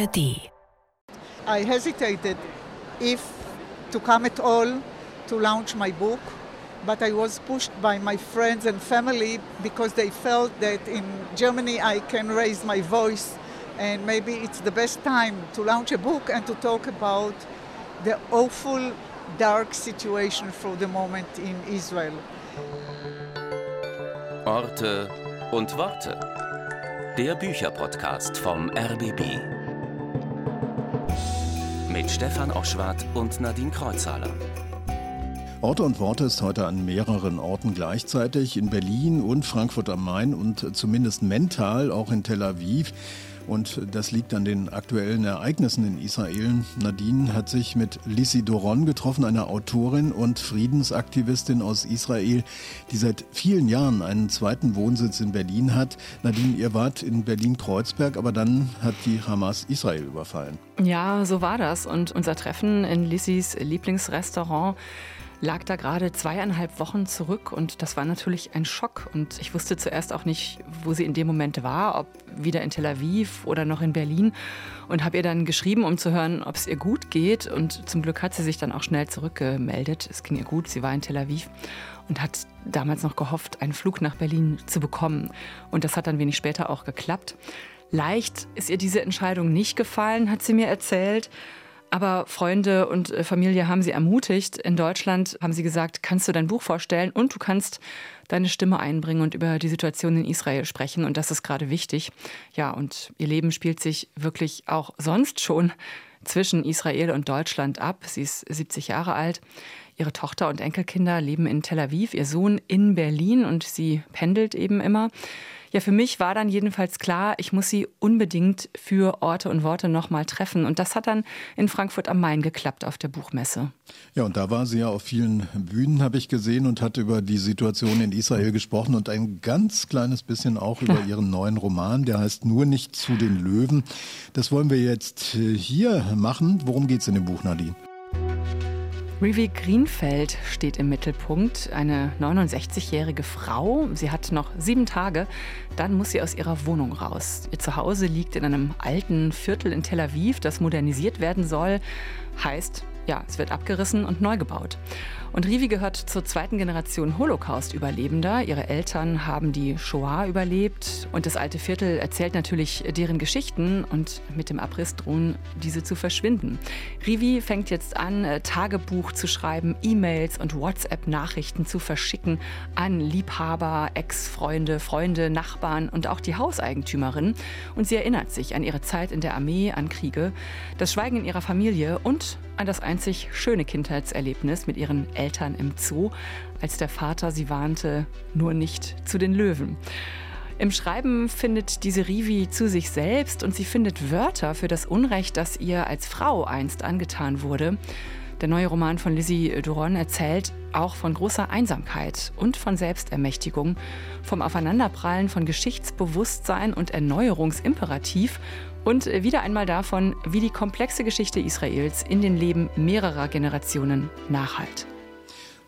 ARD. I hesitated if to come at all to launch my book, but I was pushed by my friends and family because they felt that in Germany I can raise my voice and maybe it's the best time to launch a book and to talk about the awful dark situation for the moment in Israel. Orte und Worte. Der Bücherpodcast vom RBB. Mit Stefan Oschwart und Nadine Kreuzhaler. Orte und Worte ist heute an mehreren Orten gleichzeitig, in Berlin und Frankfurt am Main und zumindest mental auch in Tel Aviv. Und das liegt an den aktuellen Ereignissen in Israel. Nadine hat sich mit Lissi Doron getroffen, einer Autorin und Friedensaktivistin aus Israel, die seit vielen Jahren einen zweiten Wohnsitz in Berlin hat. Nadine, ihr wart in Berlin-Kreuzberg, aber dann hat die Hamas Israel überfallen. Ja, so war das. Und unser Treffen in Lissis Lieblingsrestaurant lag da gerade zweieinhalb Wochen zurück und das war natürlich ein Schock. Und ich wusste zuerst auch nicht, wo sie in dem Moment war, ob wieder in Tel Aviv oder noch in Berlin. Und habe ihr dann geschrieben, um zu hören, ob es ihr gut geht. Und zum Glück hat sie sich dann auch schnell zurückgemeldet. Es ging ihr gut, sie war in Tel Aviv und hat damals noch gehofft, einen Flug nach Berlin zu bekommen. Und das hat dann wenig später auch geklappt. Leicht ist ihr diese Entscheidung nicht gefallen, hat sie mir erzählt. Aber Freunde und äh, Familie haben sie ermutigt. In Deutschland haben sie gesagt, kannst du dein Buch vorstellen und du kannst deine Stimme einbringen und über die Situation in Israel sprechen. Und das ist gerade wichtig. Ja, und ihr Leben spielt sich wirklich auch sonst schon zwischen Israel und Deutschland ab. Sie ist 70 Jahre alt. Ihre Tochter und Enkelkinder leben in Tel Aviv, ihr Sohn in Berlin und sie pendelt eben immer. Ja, für mich war dann jedenfalls klar, ich muss sie unbedingt für Orte und Worte nochmal treffen. Und das hat dann in Frankfurt am Main geklappt auf der Buchmesse. Ja, und da war sie ja auf vielen Bühnen, habe ich gesehen, und hat über die Situation in Israel gesprochen und ein ganz kleines bisschen auch über ihren neuen Roman, der heißt Nur nicht zu den Löwen. Das wollen wir jetzt äh, hier machen. Worum geht es in dem Buch, Nadine? Rivi Greenfeld steht im Mittelpunkt, eine 69-jährige Frau. Sie hat noch sieben Tage, dann muss sie aus ihrer Wohnung raus. Ihr Zuhause liegt in einem alten Viertel in Tel Aviv, das modernisiert werden soll. Heißt, ja, es wird abgerissen und neu gebaut. Und Rivi gehört zur zweiten Generation Holocaust-Überlebender. Ihre Eltern haben die Shoah überlebt und das alte Viertel erzählt natürlich deren Geschichten und mit dem Abriss drohen diese zu verschwinden. Rivi fängt jetzt an, äh, Tagebuch zu schreiben, E-Mails und WhatsApp-Nachrichten zu verschicken an Liebhaber, Ex-Freunde, Freunde, Nachbarn und auch die Hauseigentümerin. Und sie erinnert sich an ihre Zeit in der Armee, an Kriege, das Schweigen in ihrer Familie und an das einzig schöne Kindheitserlebnis mit ihren Eltern im Zoo, als der Vater sie warnte, nur nicht zu den Löwen. Im Schreiben findet diese Rivi zu sich selbst und sie findet Wörter für das Unrecht, das ihr als Frau einst angetan wurde. Der neue Roman von Lizzie Duron erzählt auch von großer Einsamkeit und von Selbstermächtigung, vom Aufeinanderprallen von Geschichtsbewusstsein und Erneuerungsimperativ und wieder einmal davon, wie die komplexe Geschichte Israels in den Leben mehrerer Generationen nachhalt.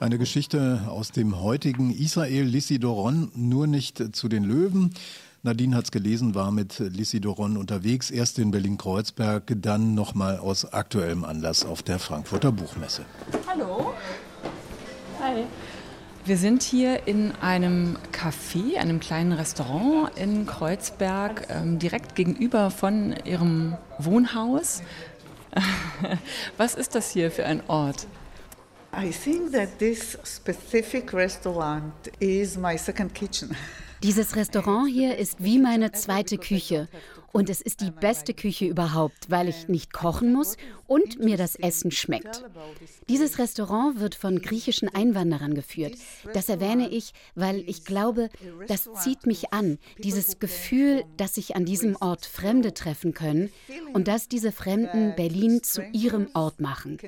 Eine Geschichte aus dem heutigen Israel, Lissi Doron, nur nicht zu den Löwen. Nadine hat es gelesen, war mit Lissi Doron unterwegs, erst in Berlin-Kreuzberg, dann nochmal aus aktuellem Anlass auf der Frankfurter Buchmesse. Hallo. Hi. Wir sind hier in einem Café, einem kleinen Restaurant in Kreuzberg, ähm, direkt gegenüber von Ihrem Wohnhaus. Was ist das hier für ein Ort? Dieses Restaurant hier ist wie meine zweite Küche und es ist die beste Küche überhaupt, weil ich nicht kochen muss und mir das Essen schmeckt. Dieses Restaurant wird von griechischen Einwanderern geführt. Das erwähne ich, weil ich glaube, das zieht mich an, dieses Gefühl, dass sich an diesem Ort Fremde treffen können und dass diese Fremden Berlin zu ihrem Ort machen.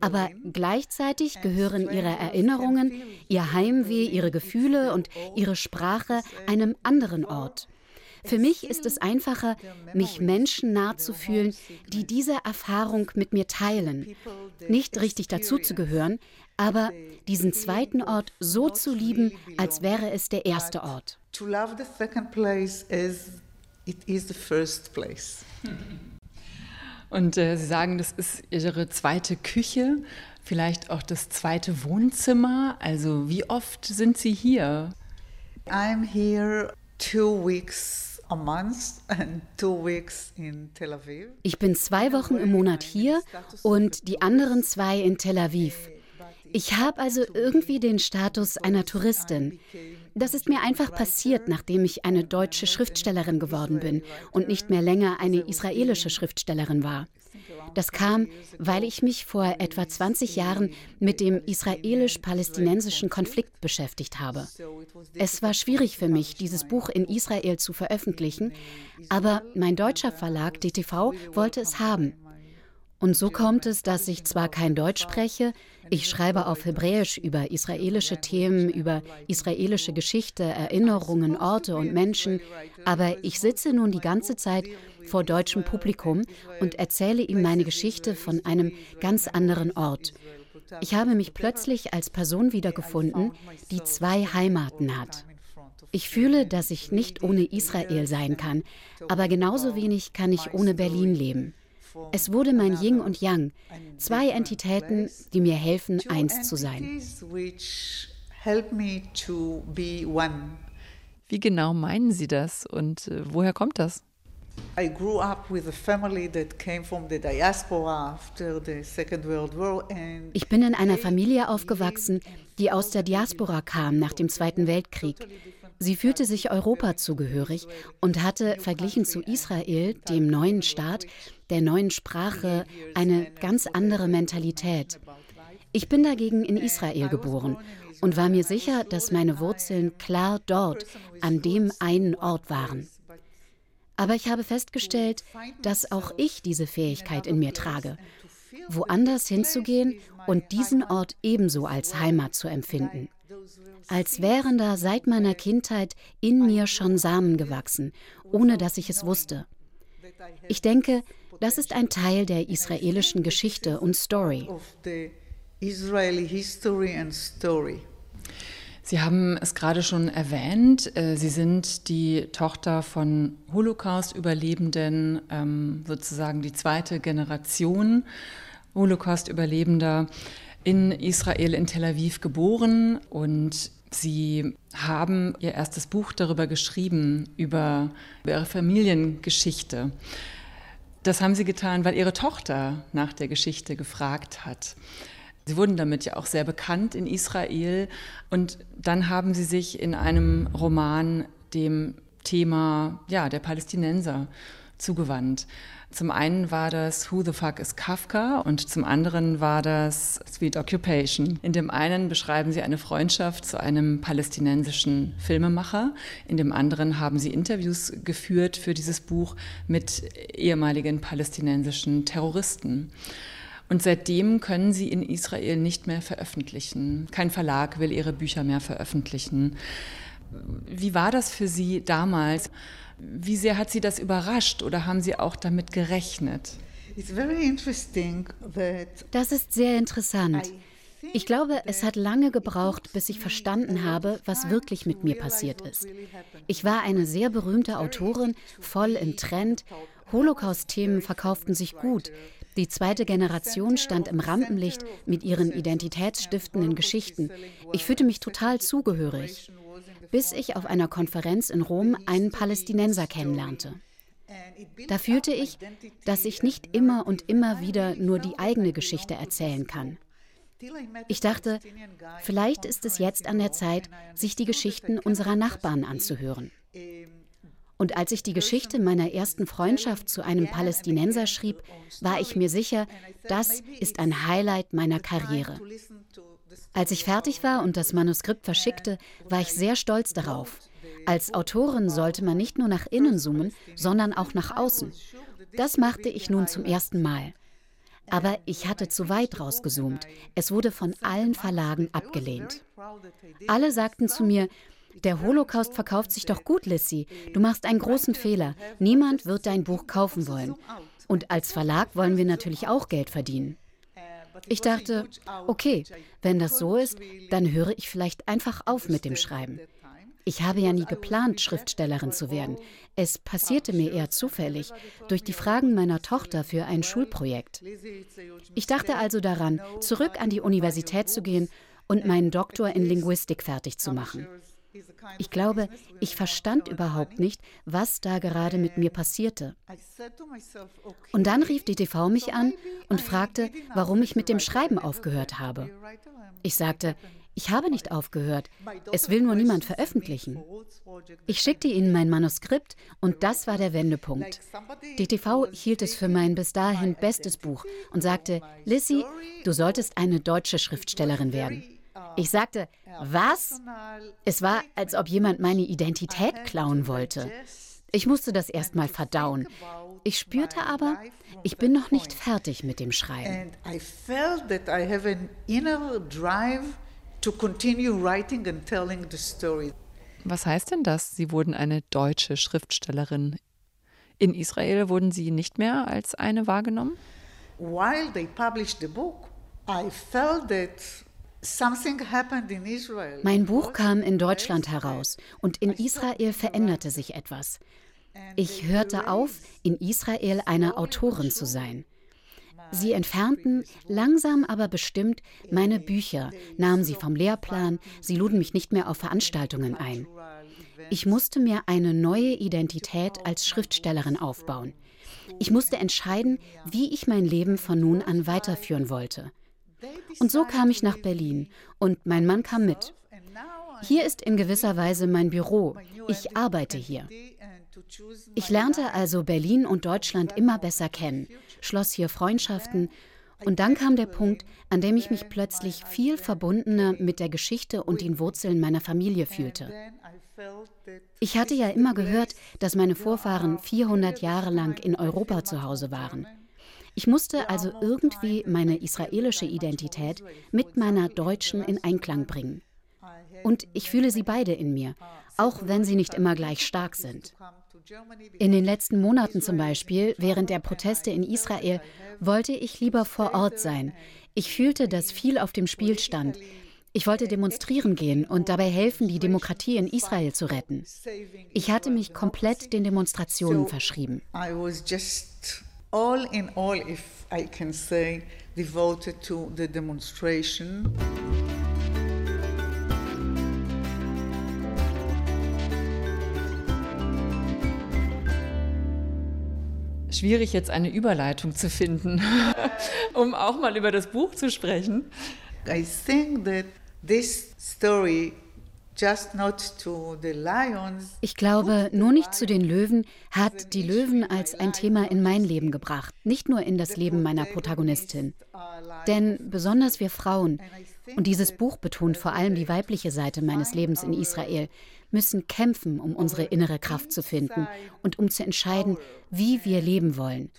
Aber gleichzeitig gehören ihre Erinnerungen, ihr Heimweh, ihre Gefühle und ihre Sprache einem anderen Ort. Für mich ist es einfacher, mich Menschen nahe zu fühlen, die diese Erfahrung mit mir teilen. Nicht richtig dazuzugehören, aber diesen zweiten Ort so zu lieben, als wäre es der erste Ort. Und äh, Sie sagen, das ist Ihre zweite Küche, vielleicht auch das zweite Wohnzimmer. Also wie oft sind Sie hier? I'm here two weeks ich bin zwei Wochen im Monat hier und die anderen zwei in Tel Aviv. Ich habe also irgendwie den Status einer Touristin. Das ist mir einfach passiert, nachdem ich eine deutsche Schriftstellerin geworden bin und nicht mehr länger eine israelische Schriftstellerin war. Das kam, weil ich mich vor etwa 20 Jahren mit dem israelisch-palästinensischen Konflikt beschäftigt habe. Es war schwierig für mich, dieses Buch in Israel zu veröffentlichen, aber mein deutscher Verlag DTV wollte es haben. Und so kommt es, dass ich zwar kein Deutsch spreche, ich schreibe auf Hebräisch über israelische Themen, über israelische Geschichte, Erinnerungen, Orte und Menschen, aber ich sitze nun die ganze Zeit vor deutschem Publikum und erzähle ihm meine Geschichte von einem ganz anderen Ort. Ich habe mich plötzlich als Person wiedergefunden, die zwei Heimaten hat. Ich fühle, dass ich nicht ohne Israel sein kann, aber genauso wenig kann ich ohne Berlin leben. Es wurde mein Yin und Yang, zwei Entitäten, die mir helfen, eins zu sein. Wie genau meinen Sie das und äh, woher kommt das? I grew up with a family that came from the diaspora after the Second World War Ich bin in einer Familie aufgewachsen, die aus der Diaspora kam nach dem Zweiten Weltkrieg. Sie fühlte sich Europa zugehörig und hatte, verglichen zu Israel, dem neuen Staat, der neuen Sprache, eine ganz andere Mentalität. Ich bin dagegen in Israel geboren und war mir sicher, dass meine Wurzeln klar dort, an dem einen Ort waren. Aber ich habe festgestellt, dass auch ich diese Fähigkeit in mir trage, woanders hinzugehen und diesen Ort ebenso als Heimat zu empfinden. Als wären da seit meiner Kindheit in mir schon Samen gewachsen, ohne dass ich es wusste. Ich denke, das ist ein Teil der israelischen Geschichte und Story. Sie haben es gerade schon erwähnt, äh, Sie sind die Tochter von Holocaust-Überlebenden, ähm, sozusagen die zweite Generation Holocaust-Überlebender in Israel, in Tel Aviv geboren und Sie haben Ihr erstes Buch darüber geschrieben, über Ihre Familiengeschichte. Das haben Sie getan, weil Ihre Tochter nach der Geschichte gefragt hat. Sie wurden damit ja auch sehr bekannt in Israel. Und dann haben Sie sich in einem Roman dem Thema ja, der Palästinenser zugewandt. Zum einen war das Who the Fuck is Kafka und zum anderen war das Sweet Occupation. In dem einen beschreiben sie eine Freundschaft zu einem palästinensischen Filmemacher, in dem anderen haben sie Interviews geführt für dieses Buch mit ehemaligen palästinensischen Terroristen. Und seitdem können sie in Israel nicht mehr veröffentlichen. Kein Verlag will ihre Bücher mehr veröffentlichen. Wie war das für Sie damals? Wie sehr hat Sie das überrascht oder haben Sie auch damit gerechnet? Das ist sehr interessant. Ich glaube, es hat lange gebraucht, bis ich verstanden habe, was wirklich mit mir passiert ist. Ich war eine sehr berühmte Autorin, voll im Trend. Holocaust-Themen verkauften sich gut. Die zweite Generation stand im Rampenlicht mit ihren identitätsstiftenden Geschichten. Ich fühlte mich total zugehörig, bis ich auf einer Konferenz in Rom einen Palästinenser kennenlernte. Da fühlte ich, dass ich nicht immer und immer wieder nur die eigene Geschichte erzählen kann. Ich dachte, vielleicht ist es jetzt an der Zeit, sich die Geschichten unserer Nachbarn anzuhören. Und als ich die Geschichte meiner ersten Freundschaft zu einem Palästinenser schrieb, war ich mir sicher, das ist ein Highlight meiner Karriere. Als ich fertig war und das Manuskript verschickte, war ich sehr stolz darauf. Als Autorin sollte man nicht nur nach innen zoomen, sondern auch nach außen. Das machte ich nun zum ersten Mal. Aber ich hatte zu weit rausgezoomt. Es wurde von allen Verlagen abgelehnt. Alle sagten zu mir, der Holocaust verkauft sich doch gut, Lissy. Du machst einen großen Fehler. Niemand wird dein Buch kaufen wollen. Und als Verlag wollen wir natürlich auch Geld verdienen. Ich dachte, okay, wenn das so ist, dann höre ich vielleicht einfach auf mit dem Schreiben. Ich habe ja nie geplant, Schriftstellerin zu werden. Es passierte mir eher zufällig, durch die Fragen meiner Tochter für ein Schulprojekt. Ich dachte also daran, zurück an die Universität zu gehen und meinen Doktor in Linguistik fertig zu machen. Ich glaube, ich verstand überhaupt nicht, was da gerade mit mir passierte. Und dann rief die TV mich an und fragte, warum ich mit dem Schreiben aufgehört habe. Ich sagte, ich habe nicht aufgehört. Es will nur niemand veröffentlichen. Ich schickte ihnen mein Manuskript und das war der Wendepunkt. DTV hielt es für mein bis dahin bestes Buch und sagte, Lissy, du solltest eine deutsche Schriftstellerin werden. Ich sagte, was? Es war, als ob jemand meine Identität klauen wollte. Ich musste das erstmal verdauen. Ich spürte aber, ich bin noch nicht fertig mit dem Schreiben to continue writing and telling the story. Was heißt denn das? Sie wurden eine deutsche Schriftstellerin. In Israel wurden Sie nicht mehr als eine wahrgenommen? While they published the book, I felt that mein Buch kam in Deutschland heraus und in Israel veränderte sich etwas. Ich hörte auf, in Israel eine Autorin zu sein. Sie entfernten, langsam aber bestimmt, meine Bücher, nahmen sie vom Lehrplan, sie luden mich nicht mehr auf Veranstaltungen ein. Ich musste mir eine neue Identität als Schriftstellerin aufbauen. Ich musste entscheiden, wie ich mein Leben von nun an weiterführen wollte. Und so kam ich nach Berlin und mein Mann kam mit. Hier ist in gewisser Weise mein Büro. Ich arbeite hier. Ich lernte also Berlin und Deutschland immer besser kennen, schloss hier Freundschaften und dann kam der Punkt, an dem ich mich plötzlich viel verbundener mit der Geschichte und den Wurzeln meiner Familie fühlte. Ich hatte ja immer gehört, dass meine Vorfahren 400 Jahre lang in Europa zu Hause waren. Ich musste also irgendwie meine israelische Identität mit meiner deutschen in Einklang bringen. Und ich fühle sie beide in mir, auch wenn sie nicht immer gleich stark sind. In den letzten Monaten zum Beispiel, während der Proteste in Israel, wollte ich lieber vor Ort sein. Ich fühlte, dass viel auf dem Spiel stand. Ich wollte demonstrieren gehen und dabei helfen, die Demokratie in Israel zu retten. Ich hatte mich komplett den Demonstrationen verschrieben. All in all, if I can say, devoted to the demonstration. schwierig, jetzt eine Überleitung zu finden, um auch mal über das Buch zu sprechen. I think that this story ich glaube, nur nicht zu den Löwen hat die Löwen als ein Thema in mein Leben gebracht, nicht nur in das Leben meiner Protagonistin. Denn besonders wir Frauen, und dieses Buch betont vor allem die weibliche Seite meines Lebens in Israel, müssen kämpfen, um unsere innere Kraft zu finden und um zu entscheiden, wie wir leben wollen.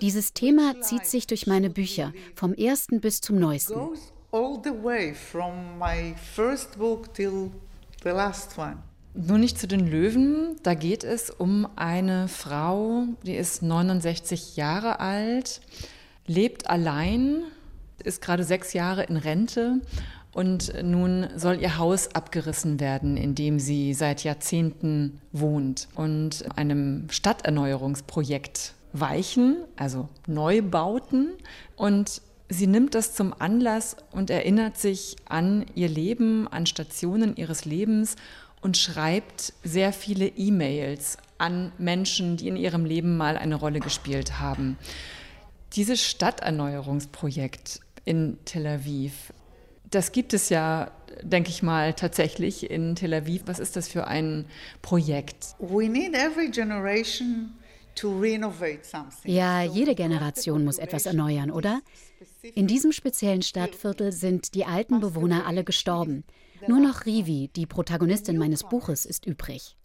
Dieses Thema zieht sich durch meine Bücher, vom ersten bis zum neuesten. All the way from my first book till the last one. Nur nicht zu den Löwen. Da geht es um eine Frau, die ist 69 Jahre alt, lebt allein, ist gerade sechs Jahre in Rente und nun soll ihr Haus abgerissen werden, in dem sie seit Jahrzehnten wohnt und einem Stadterneuerungsprojekt weichen, also Neubauten. Und sie nimmt das zum Anlass und erinnert sich an ihr Leben, an Stationen ihres Lebens und schreibt sehr viele E-Mails an Menschen, die in ihrem Leben mal eine Rolle gespielt haben. Dieses Stadterneuerungsprojekt in Tel Aviv das gibt es ja, denke ich mal, tatsächlich in Tel Aviv. Was ist das für ein Projekt? We need every generation ja, jede Generation muss etwas erneuern, oder? In diesem speziellen Stadtviertel sind die alten Bewohner alle gestorben. Nur noch Rivi, die Protagonistin meines Buches, ist übrig.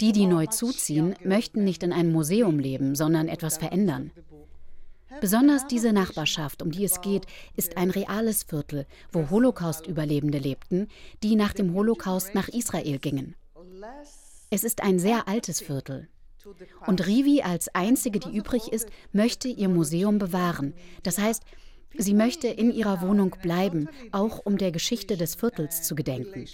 Die, die neu zuziehen, möchten nicht in einem Museum leben, sondern etwas verändern. Besonders diese Nachbarschaft, um die es geht, ist ein reales Viertel, wo Holocaust-Überlebende lebten, die nach dem Holocaust nach Israel gingen. Es ist ein sehr altes Viertel. Und Rivi als einzige, die übrig ist, möchte ihr Museum bewahren. Das heißt, sie möchte in ihrer Wohnung bleiben, auch um der Geschichte des Viertels zu gedenken.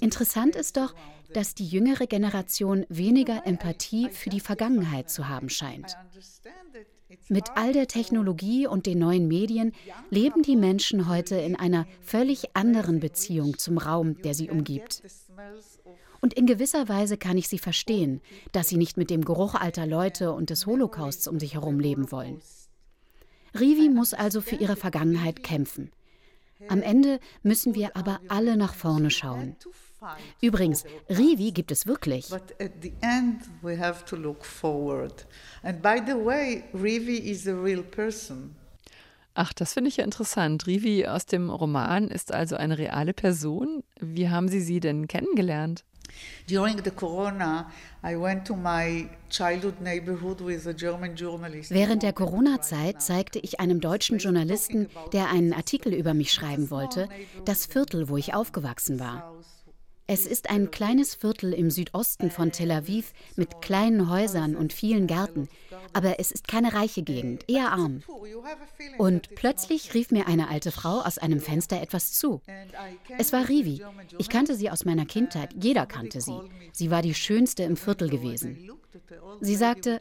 Interessant ist doch, dass die jüngere Generation weniger Empathie für die Vergangenheit zu haben scheint. Mit all der Technologie und den neuen Medien leben die Menschen heute in einer völlig anderen Beziehung zum Raum, der sie umgibt. Und in gewisser Weise kann ich sie verstehen, dass sie nicht mit dem Geruch alter Leute und des Holocausts um sich herum leben wollen. Rivi muss also für ihre Vergangenheit kämpfen. Am Ende müssen wir aber alle nach vorne schauen. Übrigens, Rivi gibt es wirklich. But at the end we have to look forward. And by the way, Rivi is a real person. Ach, das finde ich ja interessant. Rivi aus dem Roman ist also eine reale Person. Wie haben Sie sie denn kennengelernt? During the corona, I went to my childhood neighborhood with a German journalist. Während der Corona-Zeit zeigte ich einem deutschen Journalisten, der einen Artikel über mich schreiben wollte, das Viertel, wo ich aufgewachsen war. Es ist ein kleines Viertel im Südosten von Tel Aviv mit kleinen Häusern und vielen Gärten, aber es ist keine reiche Gegend, eher arm. Und plötzlich rief mir eine alte Frau aus einem Fenster etwas zu. Es war Rivi. Ich kannte sie aus meiner Kindheit, jeder kannte sie. Sie war die schönste im Viertel gewesen. Sie sagte,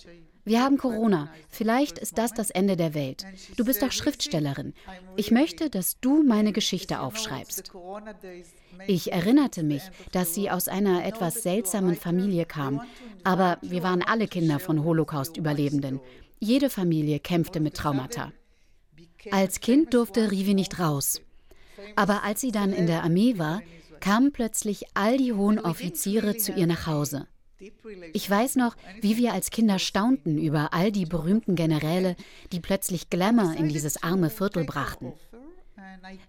wir haben Corona. Vielleicht ist das das Ende der Welt. Du bist doch Schriftstellerin. Ich möchte, dass du meine Geschichte aufschreibst. Ich erinnerte mich, dass sie aus einer etwas seltsamen Familie kam. Aber wir waren alle Kinder von Holocaust-Überlebenden. Jede Familie kämpfte mit Traumata. Als Kind durfte Rivi nicht raus. Aber als sie dann in der Armee war, kamen plötzlich all die hohen Offiziere zu ihr nach Hause. Ich weiß noch, wie wir als Kinder staunten über all die berühmten Generäle, die plötzlich Glamour in dieses arme Viertel brachten.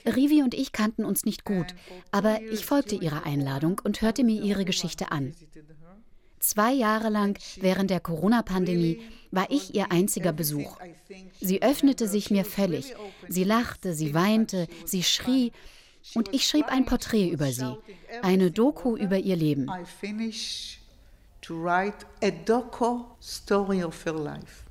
Rivi und ich kannten uns nicht gut, aber ich folgte ihrer Einladung und hörte mir ihre Geschichte an. Zwei Jahre lang während der Corona-Pandemie war ich ihr einziger Besuch. Sie öffnete sich mir völlig. Sie lachte, sie weinte, sie schrie und ich schrieb ein Porträt über sie, eine Doku über ihr Leben to write a doco story of her life.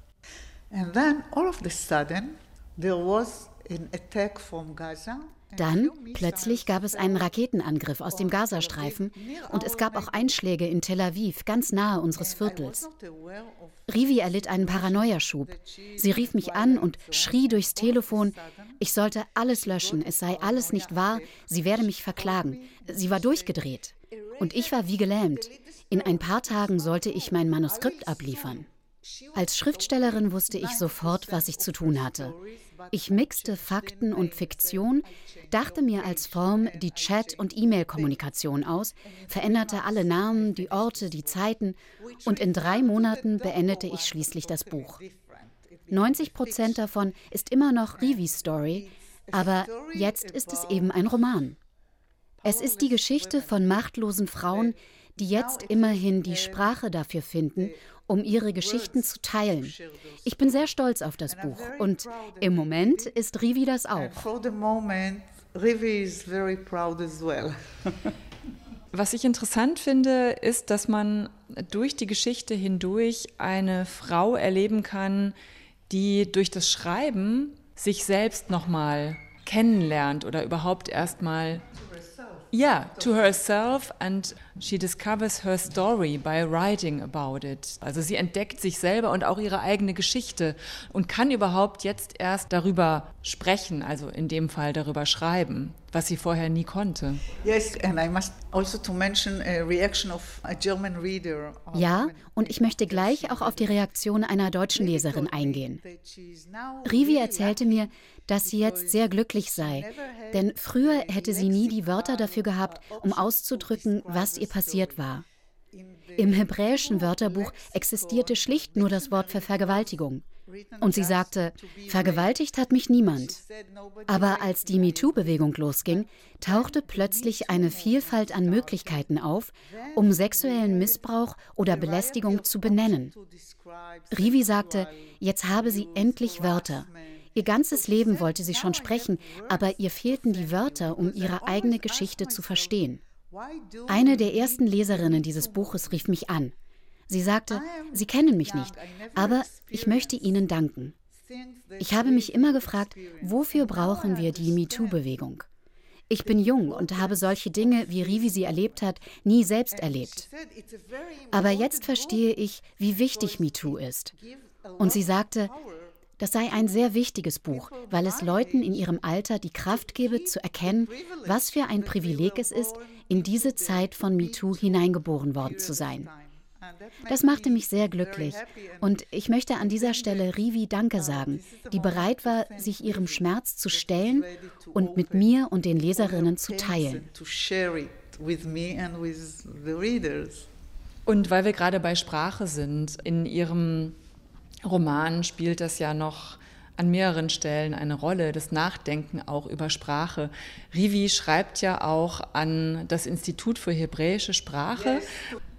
And then all of a sudden there was an attack from Gaza. Dann plötzlich gab es einen Raketenangriff aus dem Gazastreifen und es gab auch Einschläge in Tel Aviv, ganz nahe unseres Viertels. Rivi erlitt einen Paranoiaschub. Sie rief mich an und schrie durchs Telefon, ich sollte alles löschen, es sei alles nicht wahr, sie werde mich verklagen. Sie war durchgedreht. Und ich war wie gelähmt. In ein paar Tagen sollte ich mein Manuskript abliefern. Als Schriftstellerin wusste ich sofort, was ich zu tun hatte. Ich mixte Fakten und Fiktion, dachte mir als Form die Chat- und E-Mail-Kommunikation aus, veränderte alle Namen, die Orte, die Zeiten und in drei Monaten beendete ich schließlich das Buch. 90 Prozent davon ist immer noch Rivis Story, aber jetzt ist es eben ein Roman. Es ist die Geschichte von machtlosen Frauen, die jetzt immerhin die Sprache dafür finden, um ihre Geschichten zu teilen. Ich bin sehr stolz auf das Buch und im Moment ist Rivi das auch. Was ich interessant finde, ist, dass man durch die Geschichte hindurch eine Frau erleben kann, die durch das Schreiben sich selbst nochmal kennenlernt oder überhaupt erstmal Yeah, to herself and she discovers her story by writing about it. Also sie entdeckt sich selber und auch ihre eigene Geschichte und kann überhaupt jetzt erst darüber sprechen, also in dem Fall darüber schreiben, was sie vorher nie konnte. Also ja, und ich möchte gleich auch auf die Reaktion einer deutschen Leserin eingehen. Rivi erzählte mir, dass sie jetzt sehr glücklich sei, denn früher hätte sie nie die Wörter dafür gehabt, um auszudrücken, was ihr passiert war. Im hebräischen Wörterbuch existierte schlicht nur das Wort für Vergewaltigung. Und sie sagte, vergewaltigt hat mich niemand. Aber als die MeToo-Bewegung losging, tauchte plötzlich eine Vielfalt an Möglichkeiten auf, um sexuellen Missbrauch oder Belästigung zu benennen. Rivi sagte, jetzt habe sie endlich Wörter. Ihr ganzes Leben wollte sie schon sprechen, aber ihr fehlten die Wörter, um ihre eigene Geschichte zu verstehen. Eine der ersten Leserinnen dieses Buches rief mich an. Sie sagte, Sie kennen mich nicht, aber ich möchte Ihnen danken. Ich habe mich immer gefragt, wofür brauchen wir die MeToo-Bewegung? Ich bin jung und habe solche Dinge, wie Rivi sie erlebt hat, nie selbst erlebt. Aber jetzt verstehe ich, wie wichtig MeToo ist. Und sie sagte, das sei ein sehr wichtiges Buch, weil es Leuten in ihrem Alter die Kraft gebe, zu erkennen, was für ein Privileg es ist, in diese Zeit von MeToo hineingeboren worden zu sein. Das machte mich sehr glücklich. Und ich möchte an dieser Stelle Rivi Danke sagen, die bereit war, sich ihrem Schmerz zu stellen und mit mir und den Leserinnen zu teilen. Und weil wir gerade bei Sprache sind, in Ihrem Roman spielt das ja noch an mehreren Stellen eine Rolle, das Nachdenken auch über Sprache. Rivi schreibt ja auch an das Institut für hebräische Sprache.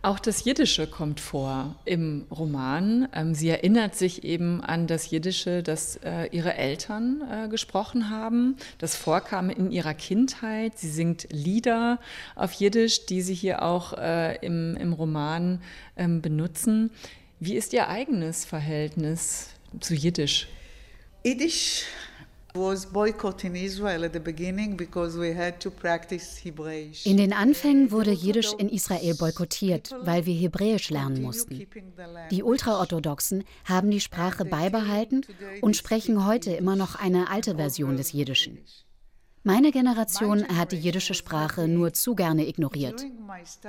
Auch das Jiddische kommt vor im Roman. Ähm, sie erinnert sich eben an das Jiddische, das äh, ihre Eltern äh, gesprochen haben. Das vorkam in ihrer Kindheit. Sie singt Lieder auf Jiddisch, die sie hier auch äh, im, im Roman ähm, benutzen. Wie ist Ihr eigenes Verhältnis zu Jiddisch? Yiddish in den Anfängen wurde Jiddisch in Israel boykottiert, weil wir Hebräisch lernen mussten. Die Ultraorthodoxen haben die Sprache beibehalten und sprechen heute immer noch eine alte Version des Jiddischen. Meine Generation hat die jiddische Sprache nur zu gerne ignoriert.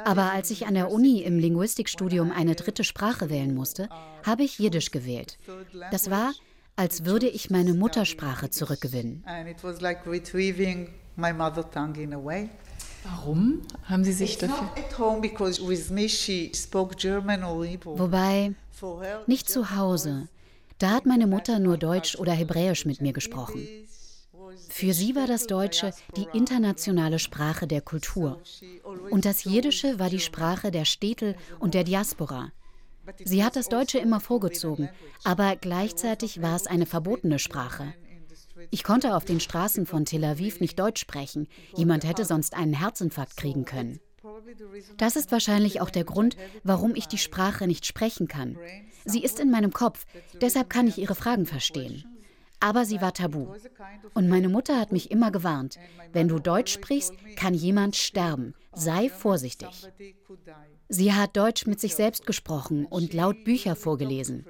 Aber als ich an der Uni im Linguistikstudium eine dritte Sprache wählen musste, habe ich Jiddisch gewählt. Das war, als würde ich meine Muttersprache zurückgewinnen. Warum haben Sie sich dafür? Wobei, nicht zu Hause. Da hat meine Mutter nur Deutsch oder Hebräisch mit mir gesprochen. Für sie war das Deutsche die internationale Sprache der Kultur. Und das Jiddische war die Sprache der Städte und der Diaspora. Sie hat das Deutsche immer vorgezogen, aber gleichzeitig war es eine verbotene Sprache. Ich konnte auf den Straßen von Tel Aviv nicht Deutsch sprechen. Jemand hätte sonst einen Herzinfarkt kriegen können. Das ist wahrscheinlich auch der Grund, warum ich die Sprache nicht sprechen kann. Sie ist in meinem Kopf, deshalb kann ich ihre Fragen verstehen. Aber sie war tabu. Und meine Mutter hat mich immer gewarnt, wenn du Deutsch sprichst, kann jemand sterben. Sei vorsichtig. Sie hat Deutsch mit sich selbst gesprochen und laut Bücher vorgelesen.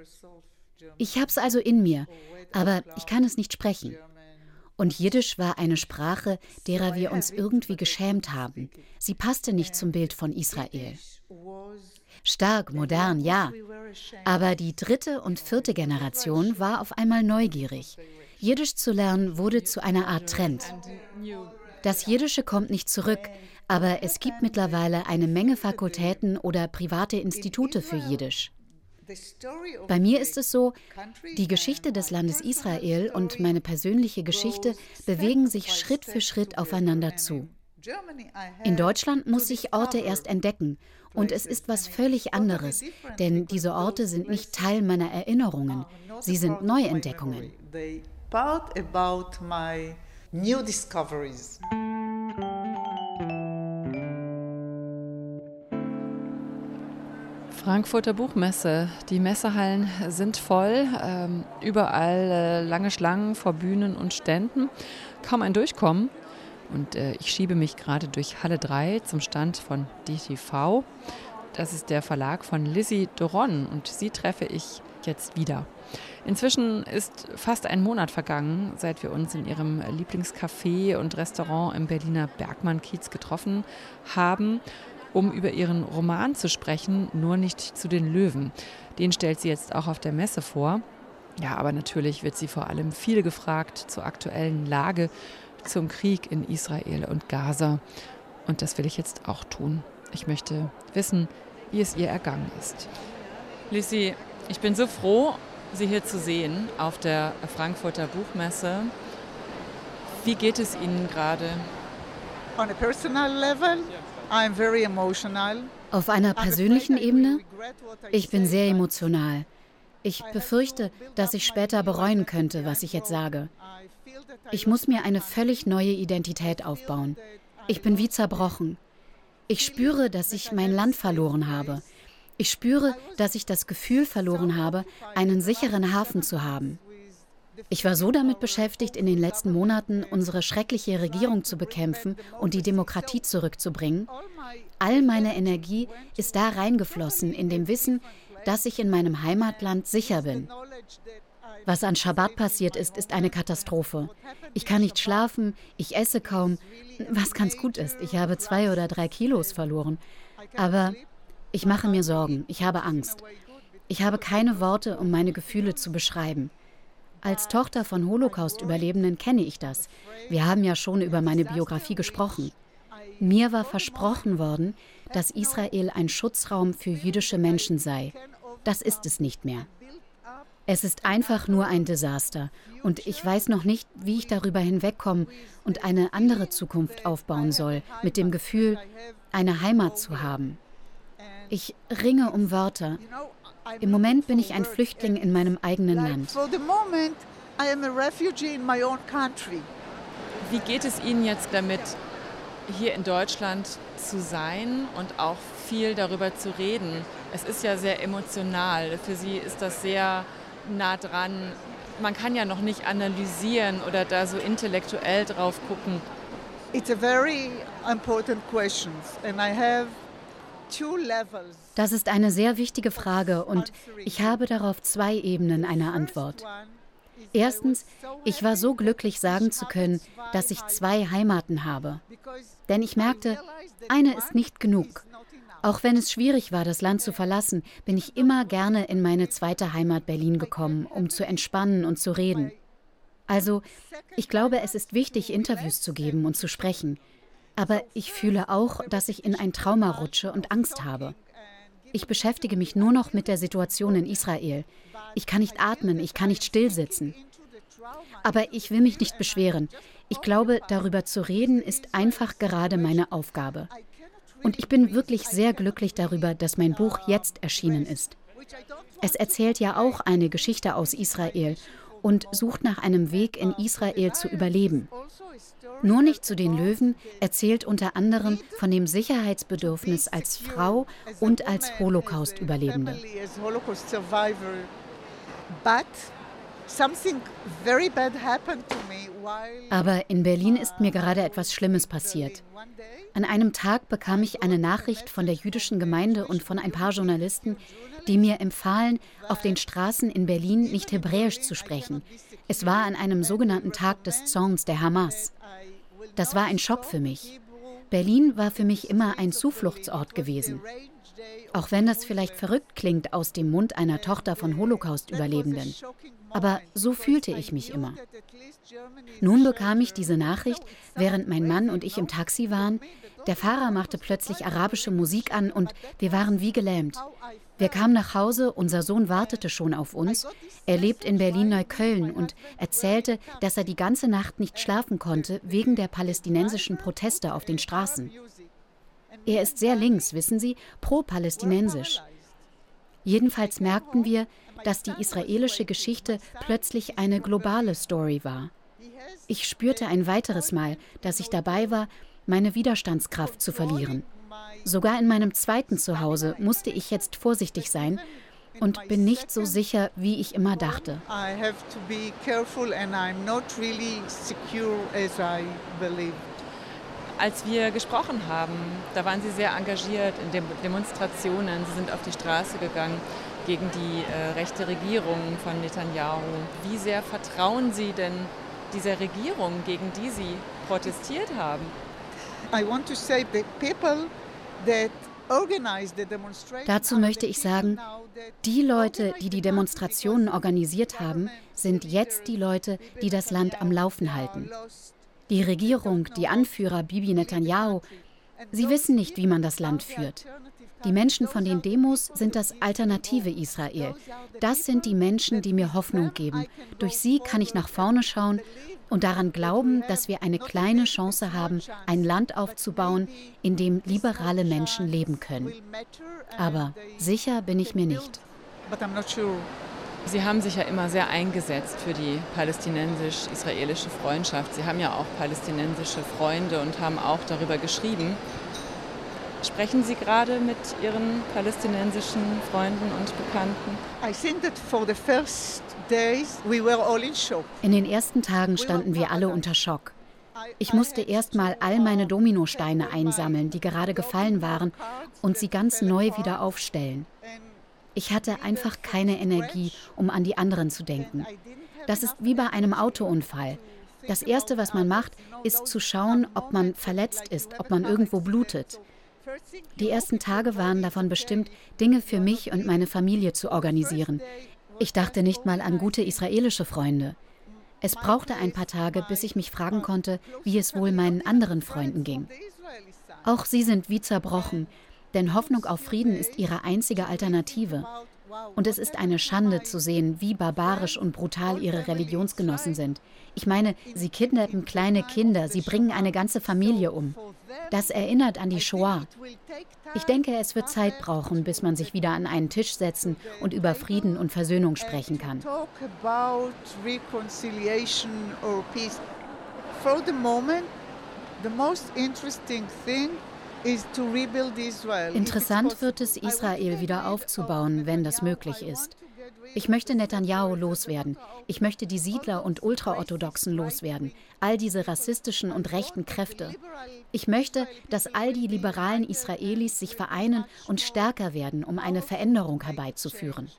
Ich hab's also in mir, aber ich kann es nicht sprechen. Und Jiddisch war eine Sprache, derer wir uns irgendwie geschämt haben. Sie passte nicht zum Bild von Israel. Stark, modern, ja. Aber die dritte und vierte Generation war auf einmal neugierig. Jiddisch zu lernen wurde zu einer Art Trend. Das Jiddische kommt nicht zurück, aber es gibt mittlerweile eine Menge Fakultäten oder private Institute für Jiddisch. Bei mir ist es so, die Geschichte des Landes Israel und meine persönliche Geschichte bewegen sich Schritt für Schritt aufeinander zu. In Deutschland muss ich Orte erst entdecken und es ist was völlig anderes, denn diese Orte sind nicht Teil meiner Erinnerungen, sie sind Neuentdeckungen. Frankfurter Buchmesse. Die Messehallen sind voll, ähm, überall äh, lange Schlangen vor Bühnen und Ständen, kaum ein Durchkommen. Und äh, ich schiebe mich gerade durch Halle 3 zum Stand von DTV. Das ist der Verlag von Lizzie Doron und sie treffe ich jetzt wieder. Inzwischen ist fast ein Monat vergangen, seit wir uns in ihrem Lieblingscafé und Restaurant im Berliner Bergmann-Kiez getroffen haben, um über ihren Roman zu sprechen, nur nicht zu den Löwen. Den stellt sie jetzt auch auf der Messe vor. Ja, aber natürlich wird sie vor allem viel gefragt zur aktuellen Lage, zum Krieg in Israel und Gaza. Und das will ich jetzt auch tun. Ich möchte wissen, wie es ihr ergangen ist. Lissy, ich bin so froh, Sie hier zu sehen auf der Frankfurter Buchmesse. Wie geht es Ihnen gerade? On a personal level, I'm very emotional. Auf einer persönlichen Ebene? Ich bin sehr emotional. Ich befürchte, dass ich später bereuen könnte, was ich jetzt sage. Ich muss mir eine völlig neue Identität aufbauen. Ich bin wie zerbrochen. Ich spüre, dass ich mein Land verloren habe. Ich spüre, dass ich das Gefühl verloren habe, einen sicheren Hafen zu haben. Ich war so damit beschäftigt, in den letzten Monaten unsere schreckliche Regierung zu bekämpfen und die Demokratie zurückzubringen. All meine Energie ist da reingeflossen, in dem Wissen, dass ich in meinem Heimatland sicher bin. Was an Schabbat passiert ist, ist eine Katastrophe. Ich kann nicht schlafen, ich esse kaum, was ganz gut ist. Ich habe zwei oder drei Kilos verloren. Aber ich mache mir Sorgen, ich habe Angst. Ich habe keine Worte, um meine Gefühle zu beschreiben. Als Tochter von Holocaust-Überlebenden kenne ich das. Wir haben ja schon über meine Biografie gesprochen. Mir war versprochen worden, dass Israel ein Schutzraum für jüdische Menschen sei. Das ist es nicht mehr. Es ist einfach nur ein Desaster und ich weiß noch nicht, wie ich darüber hinwegkommen und eine andere Zukunft aufbauen soll, mit dem Gefühl, eine Heimat zu haben. Ich ringe um Wörter. Im Moment bin ich ein Flüchtling in meinem eigenen Land. Wie geht es Ihnen jetzt damit, hier in Deutschland zu sein und auch viel darüber zu reden? Es ist ja sehr emotional. Für Sie ist das sehr nah dran. Man kann ja noch nicht analysieren oder da so intellektuell drauf gucken. It's a very important question and I have das ist eine sehr wichtige Frage und ich habe darauf zwei Ebenen einer Antwort. Erstens, ich war so glücklich sagen zu können, dass ich zwei Heimaten habe. Denn ich merkte, eine ist nicht genug. Auch wenn es schwierig war, das Land zu verlassen, bin ich immer gerne in meine zweite Heimat Berlin gekommen, um zu entspannen und zu reden. Also, ich glaube, es ist wichtig, Interviews zu geben und zu sprechen. Aber ich fühle auch, dass ich in ein Trauma rutsche und Angst habe. Ich beschäftige mich nur noch mit der Situation in Israel. Ich kann nicht atmen, ich kann nicht stillsitzen. Aber ich will mich nicht beschweren. Ich glaube, darüber zu reden ist einfach gerade meine Aufgabe. Und ich bin wirklich sehr glücklich darüber, dass mein Buch jetzt erschienen ist. Es erzählt ja auch eine Geschichte aus Israel und sucht nach einem Weg in Israel zu überleben. Nur nicht zu den Löwen erzählt unter anderem von dem Sicherheitsbedürfnis als Frau und als Holocaust-Überlebende. Aber in Berlin ist mir gerade etwas Schlimmes passiert. An einem Tag bekam ich eine Nachricht von der jüdischen Gemeinde und von ein paar Journalisten, die mir empfahlen, auf den Straßen in Berlin nicht Hebräisch zu sprechen. Es war an einem sogenannten Tag des Zorns der Hamas. Das war ein Schock für mich. Berlin war für mich immer ein Zufluchtsort gewesen. Auch wenn das vielleicht verrückt klingt aus dem Mund einer Tochter von Holocaust-Überlebenden. Aber so fühlte ich mich immer. Nun bekam ich diese Nachricht, während mein Mann und ich im Taxi waren. Der Fahrer machte plötzlich arabische Musik an und wir waren wie gelähmt. Wir kamen nach Hause, unser Sohn wartete schon auf uns. Er lebt in Berlin-Neukölln und erzählte, dass er die ganze Nacht nicht schlafen konnte wegen der palästinensischen Proteste auf den Straßen. Er ist sehr links, wissen Sie, pro-palästinensisch. Jedenfalls merkten wir, dass die israelische Geschichte plötzlich eine globale Story war. Ich spürte ein weiteres Mal, dass ich dabei war, meine Widerstandskraft zu verlieren. Sogar in meinem zweiten Zuhause musste ich jetzt vorsichtig sein und bin nicht so sicher, wie ich immer dachte. Als wir gesprochen haben, da waren Sie sehr engagiert in Demonstrationen. Sie sind auf die Straße gegangen gegen die äh, rechte Regierung von Netanyahu. Wie sehr vertrauen Sie denn dieser Regierung, gegen die Sie protestiert haben? I want to say the people Dazu möchte ich sagen, die Leute, die die Demonstrationen organisiert haben, sind jetzt die Leute, die das Land am Laufen halten. Die Regierung, die Anführer Bibi Netanyahu, sie wissen nicht, wie man das Land führt. Die Menschen von den Demos sind das alternative Israel. Das sind die Menschen, die mir Hoffnung geben. Durch sie kann ich nach vorne schauen und daran glauben, dass wir eine kleine Chance haben, ein Land aufzubauen, in dem liberale Menschen leben können. Aber sicher bin ich mir nicht. Sie haben sich ja immer sehr eingesetzt für die palästinensisch-israelische Freundschaft. Sie haben ja auch palästinensische Freunde und haben auch darüber geschrieben. Sprechen Sie gerade mit Ihren palästinensischen Freunden und Bekannten? In den ersten Tagen standen wir alle unter Schock. Ich musste erst mal all meine Dominosteine einsammeln, die gerade gefallen waren, und sie ganz neu wieder aufstellen. Ich hatte einfach keine Energie, um an die anderen zu denken. Das ist wie bei einem Autounfall. Das Erste, was man macht, ist zu schauen, ob man verletzt ist, ob man irgendwo blutet. Die ersten Tage waren davon bestimmt, Dinge für mich und meine Familie zu organisieren. Ich dachte nicht mal an gute israelische Freunde. Es brauchte ein paar Tage, bis ich mich fragen konnte, wie es wohl meinen anderen Freunden ging. Auch sie sind wie zerbrochen, denn Hoffnung auf Frieden ist ihre einzige Alternative. Und es ist eine Schande zu sehen, wie barbarisch und brutal ihre Religionsgenossen sind. Ich meine, sie kidnappen kleine Kinder, sie bringen eine ganze Familie um. Das erinnert an die Shoah. Ich denke, es wird Zeit brauchen, bis man sich wieder an einen Tisch setzen und über Frieden und Versöhnung sprechen kann. For the moment, the most interesting thing Interessant wird es, Israel wieder aufzubauen, wenn das möglich ist. Ich möchte Netanyahu loswerden. Ich möchte die Siedler und Ultraorthodoxen loswerden. All diese rassistischen und rechten Kräfte. Ich möchte, dass all die liberalen Israelis sich vereinen und stärker werden, um eine Veränderung herbeizuführen.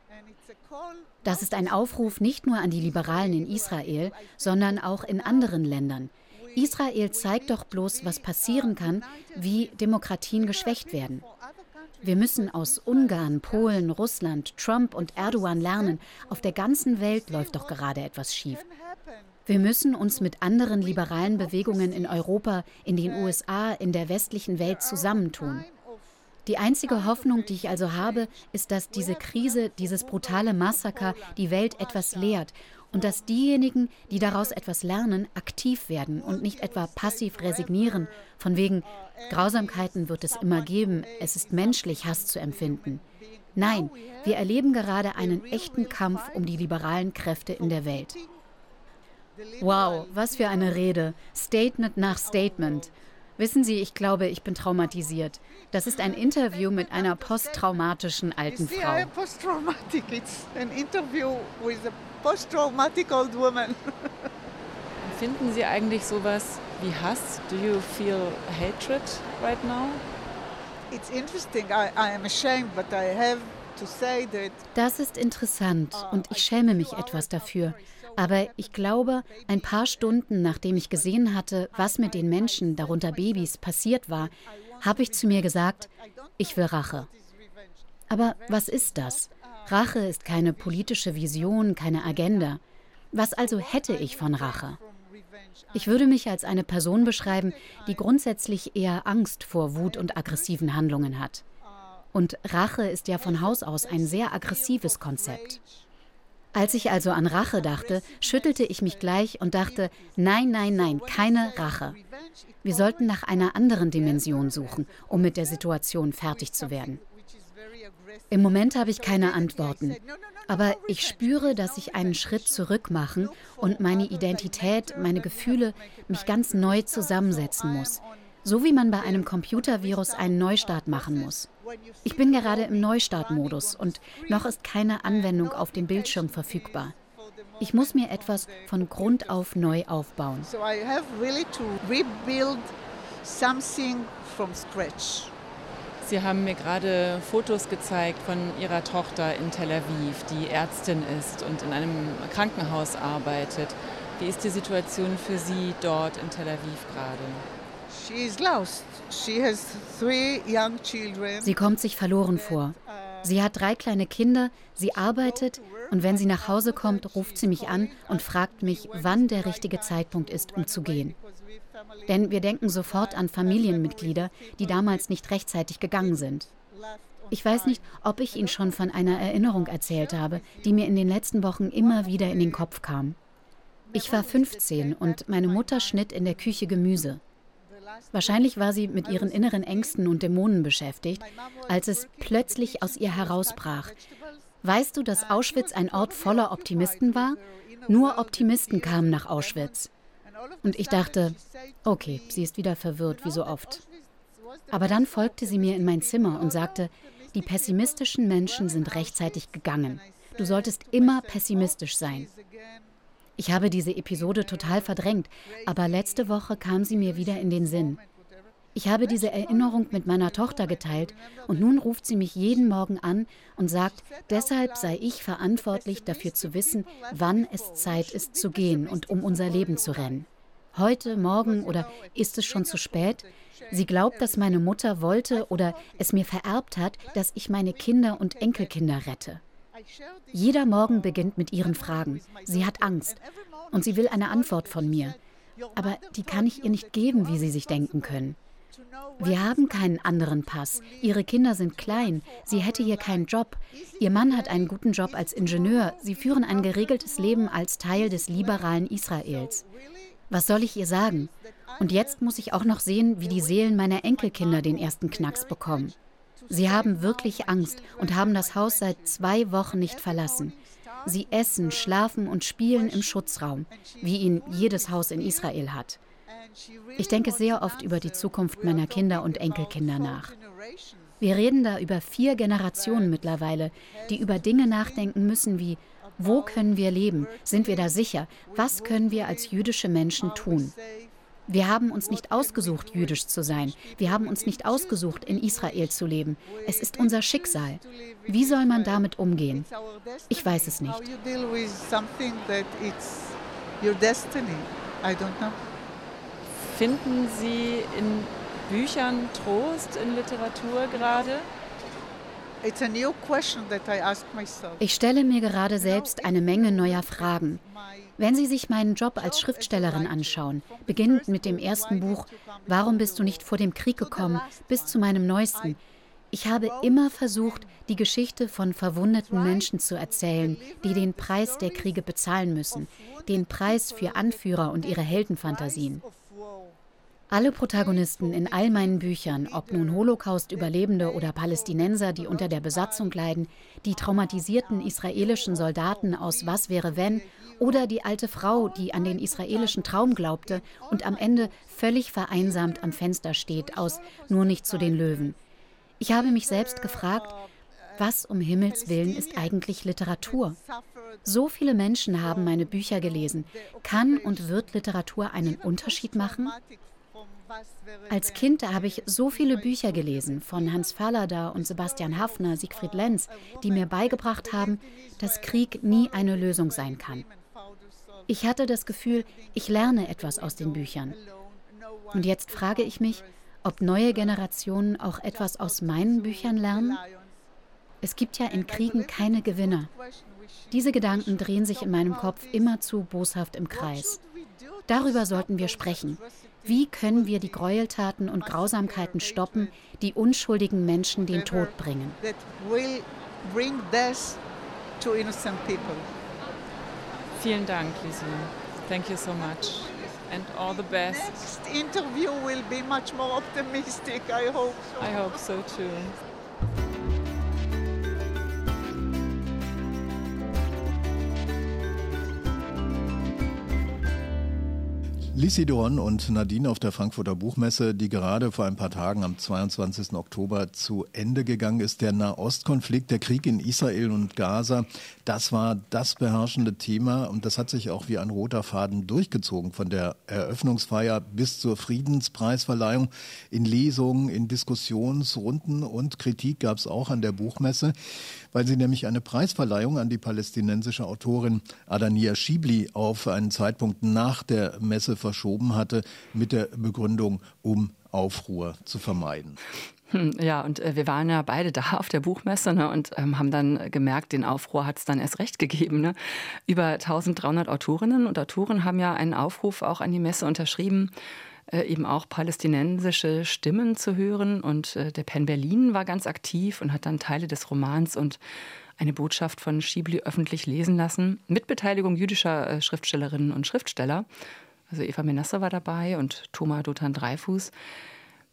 Das ist ein Aufruf nicht nur an die Liberalen in Israel, sondern auch in anderen Ländern. Israel zeigt doch bloß, was passieren kann, wie Demokratien geschwächt werden. Wir müssen aus Ungarn, Polen, Russland, Trump und Erdogan lernen. Auf der ganzen Welt läuft doch gerade etwas schief. Wir müssen uns mit anderen liberalen Bewegungen in Europa, in den USA, in der westlichen Welt zusammentun. Die einzige Hoffnung, die ich also habe, ist, dass diese Krise, dieses brutale Massaker die Welt etwas lehrt und dass diejenigen, die daraus etwas lernen, aktiv werden und nicht etwa passiv resignieren, von wegen Grausamkeiten wird es immer geben, es ist menschlich, Hass zu empfinden. Nein, wir erleben gerade einen echten Kampf um die liberalen Kräfte in der Welt. Wow, was für eine Rede. Statement nach Statement. Wissen Sie, ich glaube, ich bin traumatisiert. Das ist ein Interview mit einer posttraumatischen alten Frau. Finden Sie eigentlich sowas wie Hass? Do you feel hatred right now? It's interesting. I, I am ashamed, but I have das ist interessant und ich schäme mich etwas dafür. Aber ich glaube, ein paar Stunden nachdem ich gesehen hatte, was mit den Menschen, darunter Babys, passiert war, habe ich zu mir gesagt, ich will Rache. Aber was ist das? Rache ist keine politische Vision, keine Agenda. Was also hätte ich von Rache? Ich würde mich als eine Person beschreiben, die grundsätzlich eher Angst vor Wut und aggressiven Handlungen hat. Und Rache ist ja von Haus aus ein sehr aggressives Konzept. Als ich also an Rache dachte, schüttelte ich mich gleich und dachte, nein, nein, nein, keine Rache. Wir sollten nach einer anderen Dimension suchen, um mit der Situation fertig zu werden. Im Moment habe ich keine Antworten, aber ich spüre, dass ich einen Schritt zurück machen und meine Identität, meine Gefühle, mich ganz neu zusammensetzen muss. So wie man bei einem Computervirus einen Neustart machen muss. Ich bin gerade im Neustartmodus und noch ist keine Anwendung auf dem Bildschirm verfügbar. Ich muss mir etwas von Grund auf neu aufbauen. So I have really to rebuild something from scratch. Sie haben mir gerade Fotos gezeigt von Ihrer Tochter in Tel Aviv, die Ärztin ist und in einem Krankenhaus arbeitet. Wie ist die Situation für Sie dort in Tel Aviv gerade? Sie kommt sich verloren vor. Sie hat drei kleine Kinder, sie arbeitet und wenn sie nach Hause kommt, ruft sie mich an und fragt mich, wann der richtige Zeitpunkt ist, um zu gehen. Denn wir denken sofort an Familienmitglieder, die damals nicht rechtzeitig gegangen sind. Ich weiß nicht, ob ich Ihnen schon von einer Erinnerung erzählt habe, die mir in den letzten Wochen immer wieder in den Kopf kam. Ich war 15 und meine Mutter schnitt in der Küche Gemüse. Wahrscheinlich war sie mit ihren inneren Ängsten und Dämonen beschäftigt, als es plötzlich aus ihr herausbrach. Weißt du, dass Auschwitz ein Ort voller Optimisten war? Nur Optimisten kamen nach Auschwitz. Und ich dachte, okay, sie ist wieder verwirrt, wie so oft. Aber dann folgte sie mir in mein Zimmer und sagte, die pessimistischen Menschen sind rechtzeitig gegangen. Du solltest immer pessimistisch sein. Ich habe diese Episode total verdrängt, aber letzte Woche kam sie mir wieder in den Sinn. Ich habe diese Erinnerung mit meiner Tochter geteilt und nun ruft sie mich jeden Morgen an und sagt, deshalb sei ich verantwortlich dafür zu wissen, wann es Zeit ist zu gehen und um unser Leben zu rennen. Heute, morgen oder ist es schon zu spät? Sie glaubt, dass meine Mutter wollte oder es mir vererbt hat, dass ich meine Kinder und Enkelkinder rette. Jeder Morgen beginnt mit ihren Fragen. Sie hat Angst und sie will eine Antwort von mir. Aber die kann ich ihr nicht geben, wie Sie sich denken können. Wir haben keinen anderen Pass. Ihre Kinder sind klein. Sie hätte hier keinen Job. Ihr Mann hat einen guten Job als Ingenieur. Sie führen ein geregeltes Leben als Teil des liberalen Israels. Was soll ich ihr sagen? Und jetzt muss ich auch noch sehen, wie die Seelen meiner Enkelkinder den ersten Knacks bekommen. Sie haben wirklich Angst und haben das Haus seit zwei Wochen nicht verlassen. Sie essen, schlafen und spielen im Schutzraum, wie ihn jedes Haus in Israel hat. Ich denke sehr oft über die Zukunft meiner Kinder und Enkelkinder nach. Wir reden da über vier Generationen mittlerweile, die über Dinge nachdenken müssen wie, wo können wir leben? Sind wir da sicher? Was können wir als jüdische Menschen tun? Wir haben uns nicht ausgesucht, jüdisch zu sein. Wir haben uns nicht ausgesucht, in Israel zu leben. Es ist unser Schicksal. Wie soll man damit umgehen? Ich weiß es nicht. Finden Sie in Büchern Trost, in Literatur gerade? Ich stelle mir gerade selbst eine Menge neuer Fragen. Wenn Sie sich meinen Job als Schriftstellerin anschauen, beginnend mit dem ersten Buch Warum bist du nicht vor dem Krieg gekommen, bis zu meinem neuesten, ich habe immer versucht, die Geschichte von verwundeten Menschen zu erzählen, die den Preis der Kriege bezahlen müssen, den Preis für Anführer und ihre Heldenfantasien. Alle Protagonisten in all meinen Büchern, ob nun Holocaust-Überlebende oder Palästinenser, die unter der Besatzung leiden, die traumatisierten israelischen Soldaten aus Was wäre wenn oder die alte Frau, die an den israelischen Traum glaubte und am Ende völlig vereinsamt am Fenster steht aus Nur nicht zu den Löwen. Ich habe mich selbst gefragt, was um Himmels willen ist eigentlich Literatur? So viele Menschen haben meine Bücher gelesen. Kann und wird Literatur einen Unterschied machen? Als Kind habe ich so viele Bücher gelesen von Hans Fallada und Sebastian Hafner, Siegfried Lenz, die mir beigebracht haben, dass Krieg nie eine Lösung sein kann. Ich hatte das Gefühl, ich lerne etwas aus den Büchern. Und jetzt frage ich mich, ob neue Generationen auch etwas aus meinen Büchern lernen? Es gibt ja in Kriegen keine Gewinner. Diese Gedanken drehen sich in meinem Kopf immerzu boshaft im Kreis. Darüber sollten wir sprechen. Wie können wir die Gräueltaten und Grausamkeiten stoppen, die unschuldigen Menschen den Tod bringen? Vielen Dank, Lizzie. Thank you so much. And all the best. Next interview will be much more optimistic, I hope so. I hope so too. Lissi Dorn und Nadine auf der Frankfurter Buchmesse, die gerade vor ein paar Tagen am 22. Oktober zu Ende gegangen ist. Der Nahostkonflikt, der Krieg in Israel und Gaza, das war das beherrschende Thema und das hat sich auch wie ein roter Faden durchgezogen von der Eröffnungsfeier bis zur Friedenspreisverleihung. In Lesungen, in Diskussionsrunden und Kritik gab es auch an der Buchmesse weil sie nämlich eine Preisverleihung an die palästinensische Autorin Adania Schibli auf einen Zeitpunkt nach der Messe verschoben hatte, mit der Begründung, um Aufruhr zu vermeiden. Hm, ja, und äh, wir waren ja beide da auf der Buchmesse ne, und ähm, haben dann gemerkt, den Aufruhr hat es dann erst recht gegeben. Ne? Über 1300 Autorinnen und Autoren haben ja einen Aufruf auch an die Messe unterschrieben, eben auch palästinensische Stimmen zu hören. Und äh, der Penn Berlin war ganz aktiv und hat dann Teile des Romans und eine Botschaft von Schibli öffentlich lesen lassen, mit Beteiligung jüdischer äh, Schriftstellerinnen und Schriftsteller. Also Eva Menasse war dabei und Thomas Dotan Dreifuß.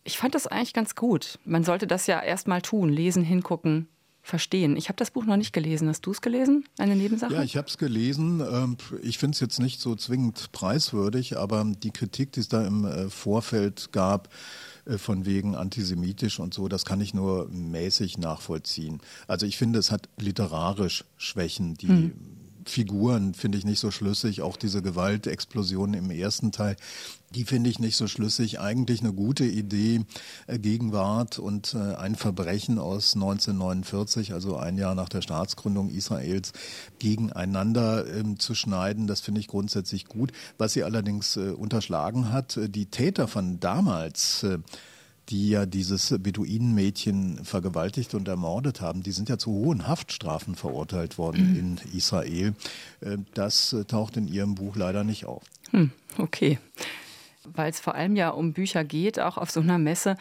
Ich fand das eigentlich ganz gut. Man sollte das ja erst mal tun, lesen, hingucken, verstehen. Ich habe das Buch noch nicht gelesen. Hast du es gelesen? Eine Nebensache? Ja, ich habe es gelesen. Ähm, ich finde es jetzt nicht so zwingend preiswürdig, aber die Kritik, die es da im äh, Vorfeld gab, äh, von wegen antisemitisch und so, das kann ich nur mäßig nachvollziehen. Also ich finde, es hat literarisch Schwächen, die mhm. Figuren finde ich nicht so schlüssig. Auch diese Gewaltexplosion im ersten Teil, die finde ich nicht so schlüssig. Eigentlich eine gute Idee, äh, Gegenwart und äh, ein Verbrechen aus 1949, also ein Jahr nach der Staatsgründung Israels, gegeneinander ähm, zu schneiden. Das finde ich grundsätzlich gut. Was sie allerdings äh, unterschlagen hat, die Täter von damals, die ja dieses Beduinenmädchen vergewaltigt und ermordet haben, die sind ja zu hohen Haftstrafen verurteilt worden mhm. in Israel. Äh, das äh, taucht in Ihrem Buch leider nicht auf. Hm, okay. Weil es vor allem ja um Bücher geht, auch auf so einer Messe,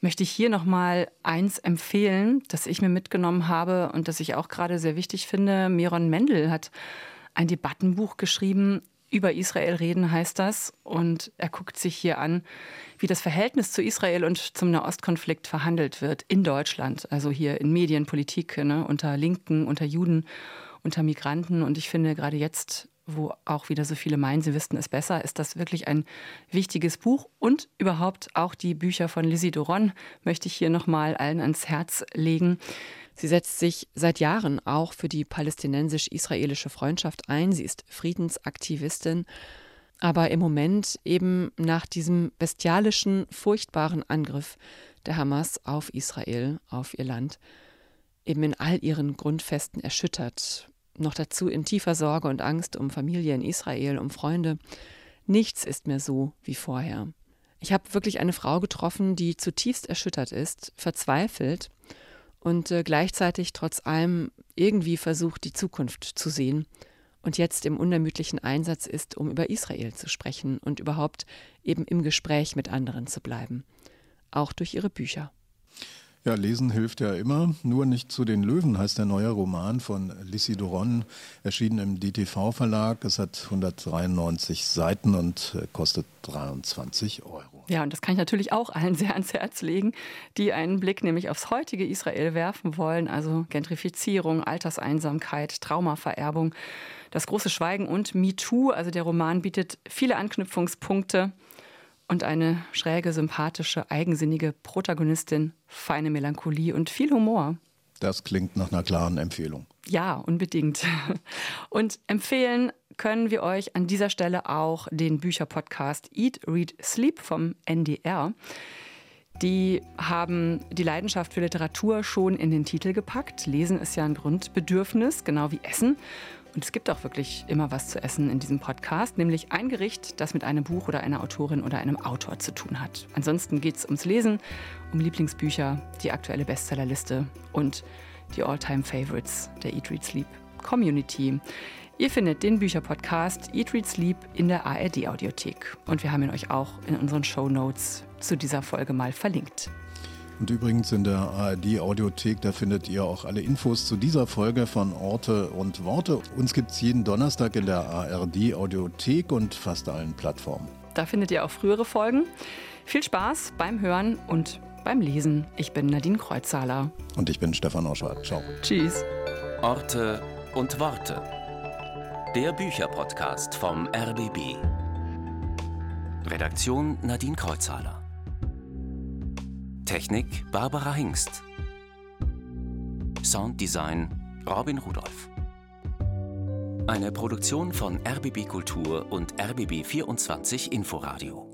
möchte ich hier noch mal eins empfehlen, das ich mir mitgenommen habe und das ich auch gerade sehr wichtig finde. Miron Mendel hat ein Debattenbuch geschrieben über Israel reden heißt das. Und er guckt sich hier an, wie das Verhältnis zu Israel und zum Nahostkonflikt verhandelt wird in Deutschland. Also hier in Medien, Politik, ne, unter Linken, unter Juden, unter Migranten. Und ich finde gerade jetzt, wo auch wieder so viele meinen, sie wüssten es besser, ist das wirklich ein wichtiges Buch. Und überhaupt auch die Bücher von Lizzie Doron möchte ich hier nochmal allen ans Herz legen. Sie setzt sich seit Jahren auch für die palästinensisch-israelische Freundschaft ein. Sie ist Friedensaktivistin. Aber im Moment eben nach diesem bestialischen, furchtbaren Angriff der Hamas auf Israel, auf ihr Land, eben in all ihren Grundfesten erschüttert. Noch dazu in tiefer Sorge und Angst um Familie in Israel, um Freunde. Nichts ist mehr so wie vorher. Ich habe wirklich eine Frau getroffen, die zutiefst erschüttert ist, verzweifelt und äh, gleichzeitig trotz allem irgendwie versucht, die Zukunft zu sehen und jetzt im unermüdlichen Einsatz ist, um über Israel zu sprechen und überhaupt eben im Gespräch mit anderen zu bleiben, auch durch ihre Bücher. Ja, lesen hilft ja immer. Nur nicht zu den Löwen heißt der neue Roman von Lissy Doron, erschienen im DTV-Verlag. Es hat 193 Seiten und äh, kostet 23 Euro. Ja, und das kann ich natürlich auch allen sehr ans Herz legen, die einen Blick nämlich aufs heutige Israel werfen wollen. Also Gentrifizierung, Alterseinsamkeit, Traumavererbung, das große Schweigen und MeToo. Also der Roman bietet viele Anknüpfungspunkte und eine schräge, sympathische, eigensinnige Protagonistin, feine Melancholie und viel Humor. Das klingt nach einer klaren Empfehlung. Ja, unbedingt. Und empfehlen können wir euch an dieser Stelle auch den Bücherpodcast Eat, Read, Sleep vom NDR. Die haben die Leidenschaft für Literatur schon in den Titel gepackt. Lesen ist ja ein Grundbedürfnis, genau wie Essen. Und es gibt auch wirklich immer was zu essen in diesem Podcast, nämlich ein Gericht, das mit einem Buch oder einer Autorin oder einem Autor zu tun hat. Ansonsten geht es ums Lesen, um Lieblingsbücher, die aktuelle Bestsellerliste und die All-Time-Favorites der Eat, Read, Sleep Community. Ihr findet den Bücherpodcast Eat, Read, Sleep in der ARD-Audiothek. Und wir haben ihn euch auch in unseren Show Notes zu dieser Folge mal verlinkt. Und übrigens in der ARD Audiothek, da findet ihr auch alle Infos zu dieser Folge von Orte und Worte. Uns gibt es jeden Donnerstag in der ARD Audiothek und fast allen Plattformen. Da findet ihr auch frühere Folgen. Viel Spaß beim Hören und beim Lesen. Ich bin Nadine Kreuzzahler. Und ich bin Stefan Oschwart. Ciao. Tschüss. Orte und Worte. Der Bücherpodcast vom RBB. Redaktion Nadine Kreuzzahler. Technik Barbara Hingst. Sounddesign Robin Rudolph. Eine Produktion von RBB Kultur und RBB 24 Inforadio.